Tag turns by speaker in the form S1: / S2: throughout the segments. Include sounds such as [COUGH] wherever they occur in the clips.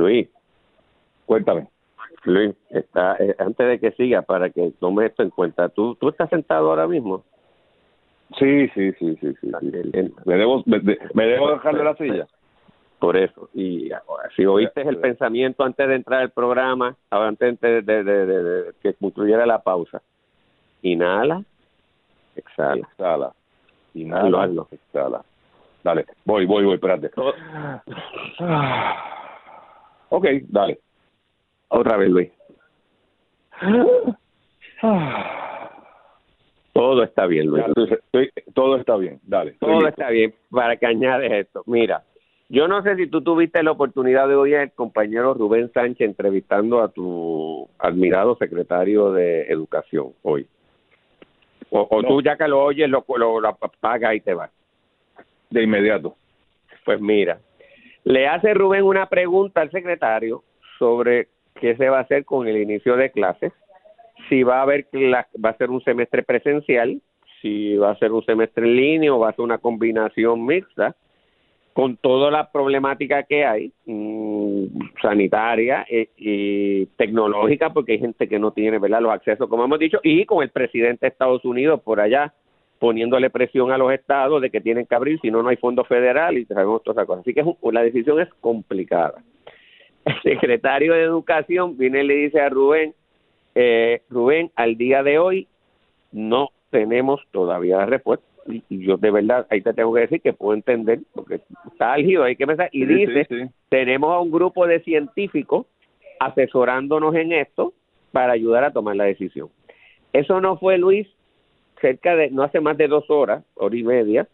S1: Luis,
S2: Cuéntame.
S1: Luis, está, eh, antes de que siga, para que tome esto en cuenta, ¿tú, tú estás sentado ahora mismo?
S2: Sí, sí, sí, sí, sí. sí. ¿Me debo, me, me debo dejar de la silla?
S1: Por eso. Y ahora, si oíste el pensamiento antes de entrar al programa, antes de, de, de, de que concluyera la pausa, inhala, exhala.
S2: Exhala. Inhala, exhala. Dale, voy, voy, voy, espérate. Ok, dale.
S1: Otra vez, Luis. [SIGHS] Todo está bien, Luis.
S2: Todo está bien, dale.
S1: Todo está bien. Para que añades esto. Mira, yo no sé si tú tuviste la oportunidad de oír al compañero Rubén Sánchez entrevistando a tu admirado secretario de Educación hoy. O, o
S2: No.
S1: tú ya que lo oyes, lo, lo, lo apagas y te vas.
S2: De inmediato.
S1: Pues mira, le hace Rubén una pregunta al secretario sobre qué se va a hacer con el inicio de clases, si va a haber cla- va a ser un semestre presencial, si va a ser un semestre en línea o va a ser una combinación mixta, con toda la problemática que hay, mm, sanitaria eh, y tecnológica, porque hay gente que no tiene ¿verdad? los accesos, como hemos dicho, y con el presidente de Estados Unidos por allá poniéndole presión a los estados de que tienen que abrir, si no, no hay fondo federal y sabemos todas esas cosas. Así que es un- la decisión es complicada. El [LAUGHS] secretario de Educación viene y le dice a Rubén, eh, Rubén, al día de hoy no tenemos todavía la respuesta. Y y yo de verdad, ahí te tengo que decir que puedo entender, porque está álgido, hay que pensar, y
S2: Sí,
S1: dice,
S2: sí, sí.
S1: tenemos a un grupo de científicos asesorándonos en esto para ayudar a tomar la decisión. Eso no fue, Luis, cerca de, no hace más de dos horas, hora y media,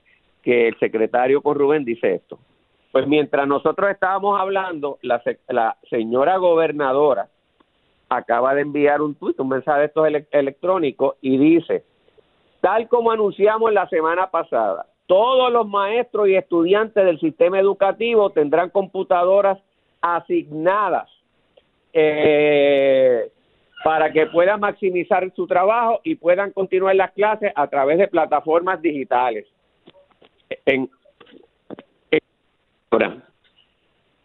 S1: que el secretario con Rubén dice esto. Pues mientras nosotros estábamos hablando, la, la señora gobernadora acaba de enviar un tuit, un mensaje de estos ele- electrónicos y dice, tal como anunciamos la semana pasada, todos los maestros y estudiantes del sistema educativo tendrán computadoras asignadas eh, para que puedan maximizar su trabajo y puedan continuar las clases a través de plataformas digitales.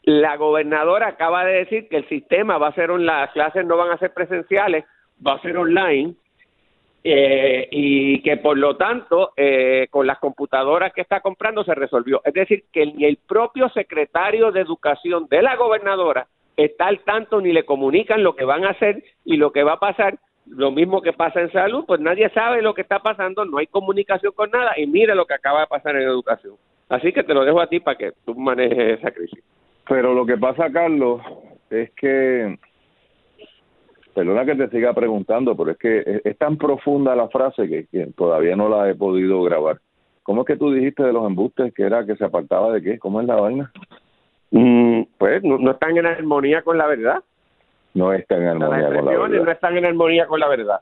S1: La gobernadora acaba de decir que el sistema va a ser, on- las clases no van a ser presenciales, va a ser online eh, y que por lo tanto eh, con las computadoras que está comprando se resolvió. Es decir, que ni el propio secretario de Educación de la gobernadora está al tanto ni le comunican lo que van a hacer y lo que va a pasar. Lo mismo que pasa en salud, pues nadie sabe lo que está pasando, no hay comunicación con nada y mira lo que acaba de pasar en educación. Así que te lo dejo a ti para que tú manejes esa crisis.
S2: Pero lo que pasa, Carlos, es que, perdona que te siga preguntando, pero es que es, tan profunda la frase que, que todavía no la he podido grabar. ¿Cómo es que tú dijiste de los embustes que era que se apartaba de qué? ¿Cómo es la vaina?
S1: Mm, pues no, no están en armonía con la verdad.
S2: No está en armonía con la verdad.
S1: no están en armonía con la verdad.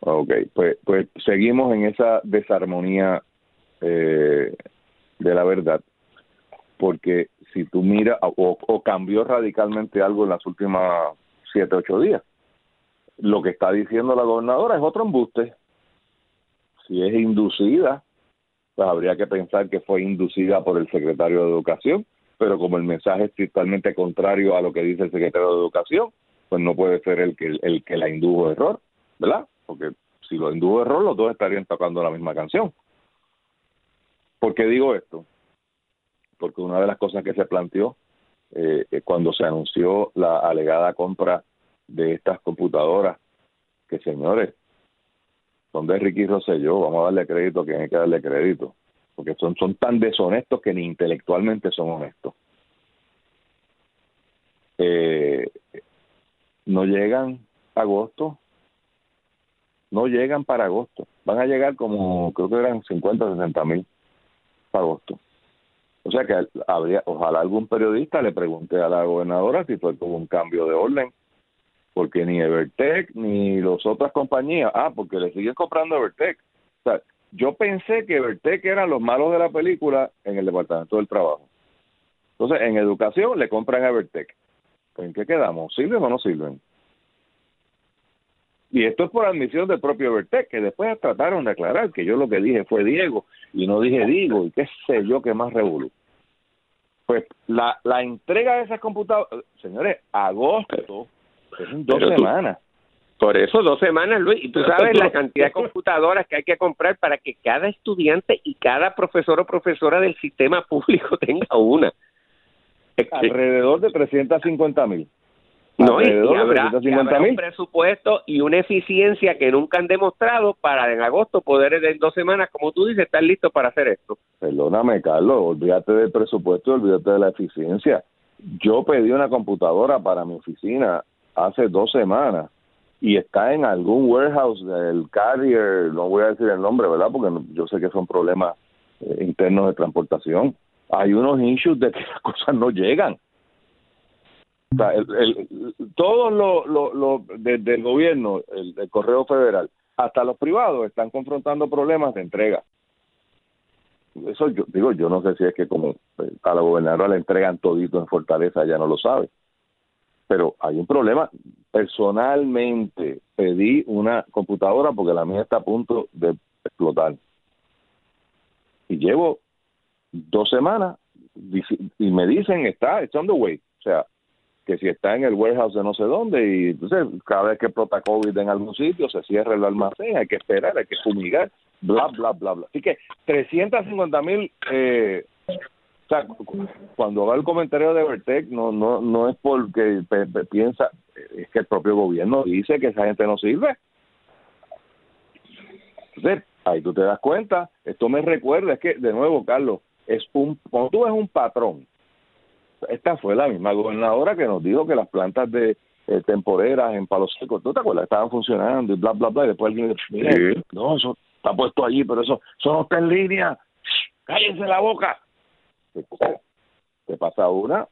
S2: Ok, pues, pues seguimos en esa desarmonía eh, de la verdad, porque si tú miras, o, o cambió radicalmente algo en las últimas siete, ocho días, lo que está diciendo la gobernadora es otro embuste. Si es inducida, pues habría que pensar que fue inducida por el secretario de Educación, pero como el mensaje es totalmente contrario a lo que dice el secretario de Educación, pues no puede ser el que, el que la indujo error, ¿verdad? Porque si lo indujo error, los dos estarían tocando la misma canción. ¿Por qué digo esto? Porque una de las cosas que se planteó eh, eh, cuando se anunció la alegada compra de estas computadoras, que señores, son de Ricky Rosselló, vamos a darle crédito a quien hay que darle crédito, porque son, son tan deshonestos que ni intelectualmente son honestos. Eh, no llegan agosto, no llegan para agosto, van a llegar como, creo que eran 50 60 mil para agosto. O sea que habría, ojalá algún periodista le pregunte a la gobernadora si fue como un cambio de orden, porque ni Evertech ni las otras compañías, ah, porque le siguen comprando Evertech. O sea, yo pensé que Evertech eran los malos de la película en el Departamento del Trabajo. Entonces, en educación le compran a Evertech. ¿En qué quedamos? ¿Sirven o no sirven? Y esto es por admisión del propio Evertech, que después trataron de aclarar que yo lo que dije fue Diego y no dije Digo y qué sé yo qué más revolú. Pues la, la entrega de esas computadoras, señores, agosto, es en dos semanas.
S1: Por eso dos semanas, Luis. Y tú sabes la cantidad de computadoras que hay que comprar para que cada estudiante y cada profesor o profesora del sistema [LAUGHS] público tenga una.
S2: Alrededor de 350 mil.
S1: No, y, habrá, un presupuesto y una eficiencia que nunca han demostrado para en agosto poder en dos semanas, como tú dices, estar listo para hacer esto.
S2: Perdóname, Carlos, olvídate del presupuesto y olvídate de la eficiencia. Yo pedí una computadora para mi oficina hace dos semanas y está en algún warehouse del carrier, no voy a decir el nombre, ¿verdad? Porque yo sé que son problemas eh, internos de transportación. Hay unos issues de que las [LAUGHS] cosas no llegan. Todos los lo, desde el gobierno, el, correo federal, hasta los privados están confrontando problemas de entrega. Eso yo digo, yo no sé si es que como eh, a la gobernadora le entregan todito en Fortaleza, ya no lo sabe pero hay un problema. Personalmente pedí una computadora porque la mía está a punto de explotar. Y llevo dos semanas y me dicen está, it's on the way. O sea, que si está en el warehouse de no sé dónde y entonces cada vez que explota COVID en algún sitio se cierra el almacén, hay que esperar, hay que fumigar, bla, bla, bla, bla. Así que 350 mil eh, o sea, cuando va el comentario de Vertec, no, no, no es porque piensa, es que el propio gobierno dice que esa gente no sirve. Entonces, ahí tú te das cuenta. Esto me recuerda, es que, de nuevo, Carlos, es un, cuando tú ves un patrón, esta fue la misma gobernadora que nos dijo que las plantas de eh, temporeras en Palo Seco, ¿tú te acuerdas? Estaban funcionando y bla, bla, bla, y después alguien dice, no, eso está puesto allí, pero eso, eso no está en línea, cállense la boca te pasa una,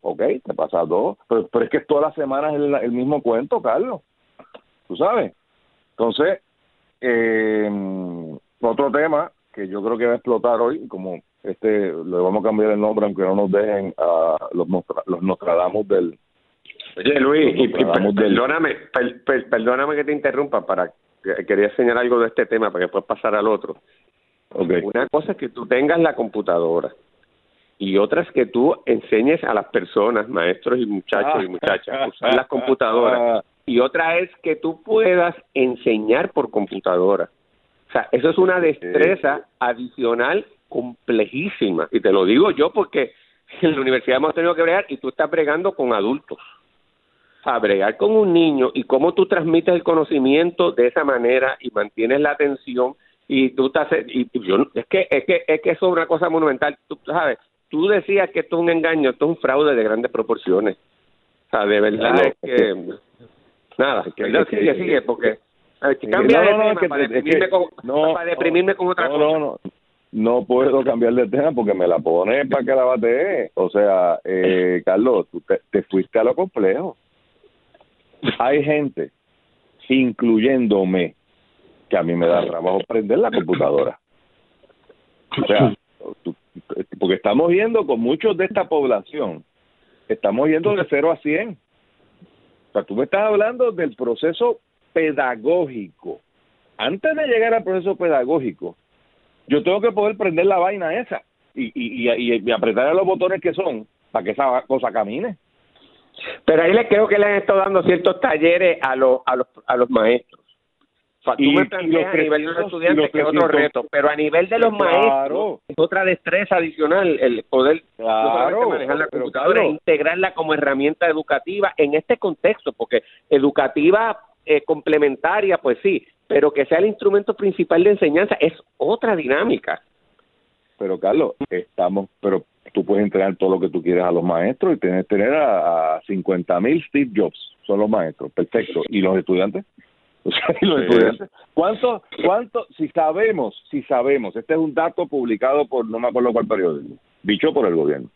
S2: ok, te pasa dos, pero, pero es que todas las semanas es el, mismo cuento, Carlos. Tú sabes. Entonces, eh, otro tema que yo creo que va a explotar hoy, como este, le vamos a cambiar el nombre aunque no nos dejen a los, los Nostradamus del...
S1: Oye Luis, y, perdóname, perdóname que te interrumpa para quería señalar algo de este tema para que puedas pasar al otro. Okay. Una cosa es que tú tengas la computadora, y otras que tú enseñes a las personas, maestros y muchachos y [LAUGHS] muchachas, a usar las computadoras. Y otra es que tú puedas enseñar por computadora. O sea, eso es una destreza adicional complejísima. Y te lo digo yo porque [LAUGHS] en la universidad hemos tenido que bregar y tú estás bregando con adultos. A bregar con un niño y cómo tú transmites el conocimiento de esa manera y mantienes la atención y tú estás y yo es que es que es que eso es una cosa monumental tú sabes tú decías que esto es un engaño, esto es un fraude de grandes proporciones. O sea, de verdad es que... Nada, que, sigue, sigue, porque... cambia de tema para, deprimirme con, para deprimirme con otra cosa. No, no,
S2: no puedo cambiar de tema porque me la pones para que la bate. O sea, eh, [LAUGHS] Carlos, tú te, te, fuiste a lo complejo. Hay gente, incluyéndome, que a mí me da trabajo prender la computadora. O sea, tú, porque estamos viendo con muchos de esta población, estamos yendo de 0 a 100. O sea, tú me estás hablando del proceso pedagógico. Antes de llegar al proceso pedagógico, yo tengo que poder prender la vaina esa y, y, y, y apretar a los botones que son para que esa cosa camine.
S1: Pero ahí le creo que le han estado dando ciertos talleres a los, a los, a los maestros tú me planteas a nivel de los estudiantes que es otro reto, pero a nivel de los maestros es otra destreza adicional el poder manejar la computadora e integrarla como herramienta educativa en este contexto, porque educativa eh, complementaria, pues sí, pero que sea el instrumento principal de enseñanza es otra dinámica.
S2: Pero Carlos, estamos, pero tú puedes entrenar todo lo que tú quieras a los maestros y tener, tener a, a 50 mil Steve Jobs, son los maestros, perfecto. ¿Y los estudiantes? [LAUGHS] ¿Cuánto, cuánto, si sabemos, si sabemos, este es un dato publicado por, no me acuerdo cuál periódico, dicho por el gobierno.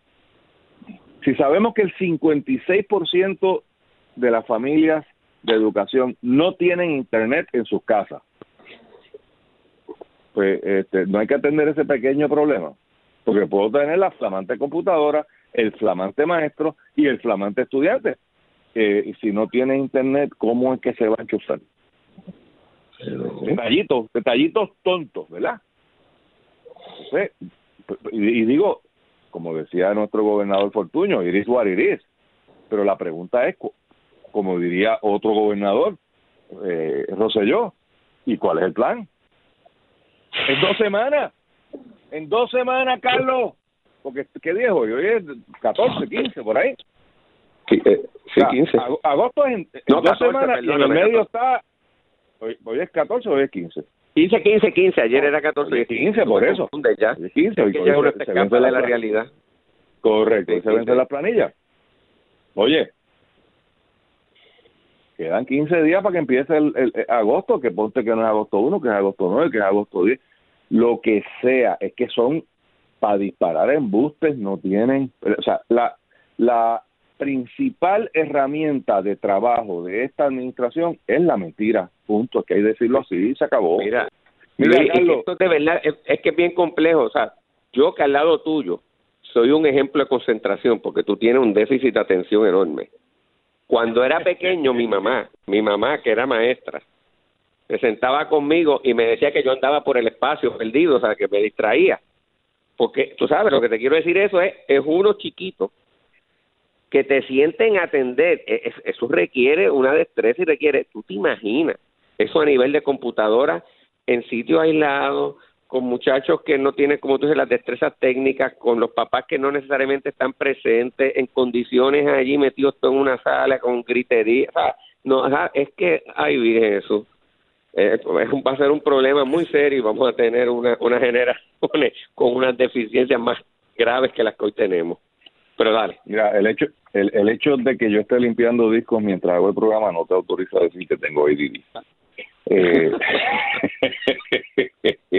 S2: Si sabemos que el 56% de las familias de educación no tienen internet en sus casas, pues este, no hay que atender ese pequeño problema, porque puedo tener la flamante computadora, el flamante maestro y el flamante estudiante. Eh, si no tiene internet, ¿cómo es que se va a enchufar? Detallitos, detallitos tontos, ¿verdad? y, digo, como decía nuestro gobernador Fortuño, iris what it Pero la pregunta es, como diría otro gobernador, eh, Rosselló, ¿y cuál es el plan? En dos semanas, en dos semanas, Carlos, porque ¿qué día es hoy? Hoy es 14, 15, por ahí.
S1: Sí, 15. Eh,
S2: agosto es en, dos semanas y en el medio está, hoy, hoy es 14 o hoy es 15.
S1: 15, 15, 15. Ayer era 14 y
S2: 15, por eso.
S1: Ya.
S2: 15,
S1: hoy se, vence la, realidad.
S2: Correcto, se vence la planilla. Oye, quedan 15 días para que empiece el, el, agosto, que ponte que no es agosto 1, que es agosto 9, que es agosto 10. Lo que sea, es que son para disparar embustes, no tienen. O sea, la, la principal herramienta de trabajo de esta administración es la mentira. Punto. Que hay que decirlo así, se acabó.
S1: Mira, mira esto de verdad es, que es bien complejo. O sea, yo que al lado tuyo soy un ejemplo de concentración porque tú tienes un déficit de atención enorme. Cuando era pequeño, mi mamá, mi mamá que era maestra, se sentaba conmigo y me decía que yo andaba por el espacio perdido, o sea, que me distraía. Porque tú sabes, lo que te quiero decir eso es, es uno chiquito que te sienten atender, e, eso requiere una destreza y requiere, tú te imaginas, eso a nivel de computadora, en sitios aislados, con muchachos que no tienen, como tú dices, las destrezas técnicas, con los papás que no necesariamente están presentes, en condiciones allí metidos en una sala con gritería, o sea, no, es que, ay, Virgen eso eh, va a ser un problema muy serio y vamos a tener una, una generación [LAUGHS] con unas deficiencias más graves que las que hoy tenemos. Pero dale.
S2: Mira, el hecho, el, el hecho de que yo esté limpiando discos mientras hago el programa no te autoriza a decir que tengo ADD. Eh, [LAUGHS] [LAUGHS]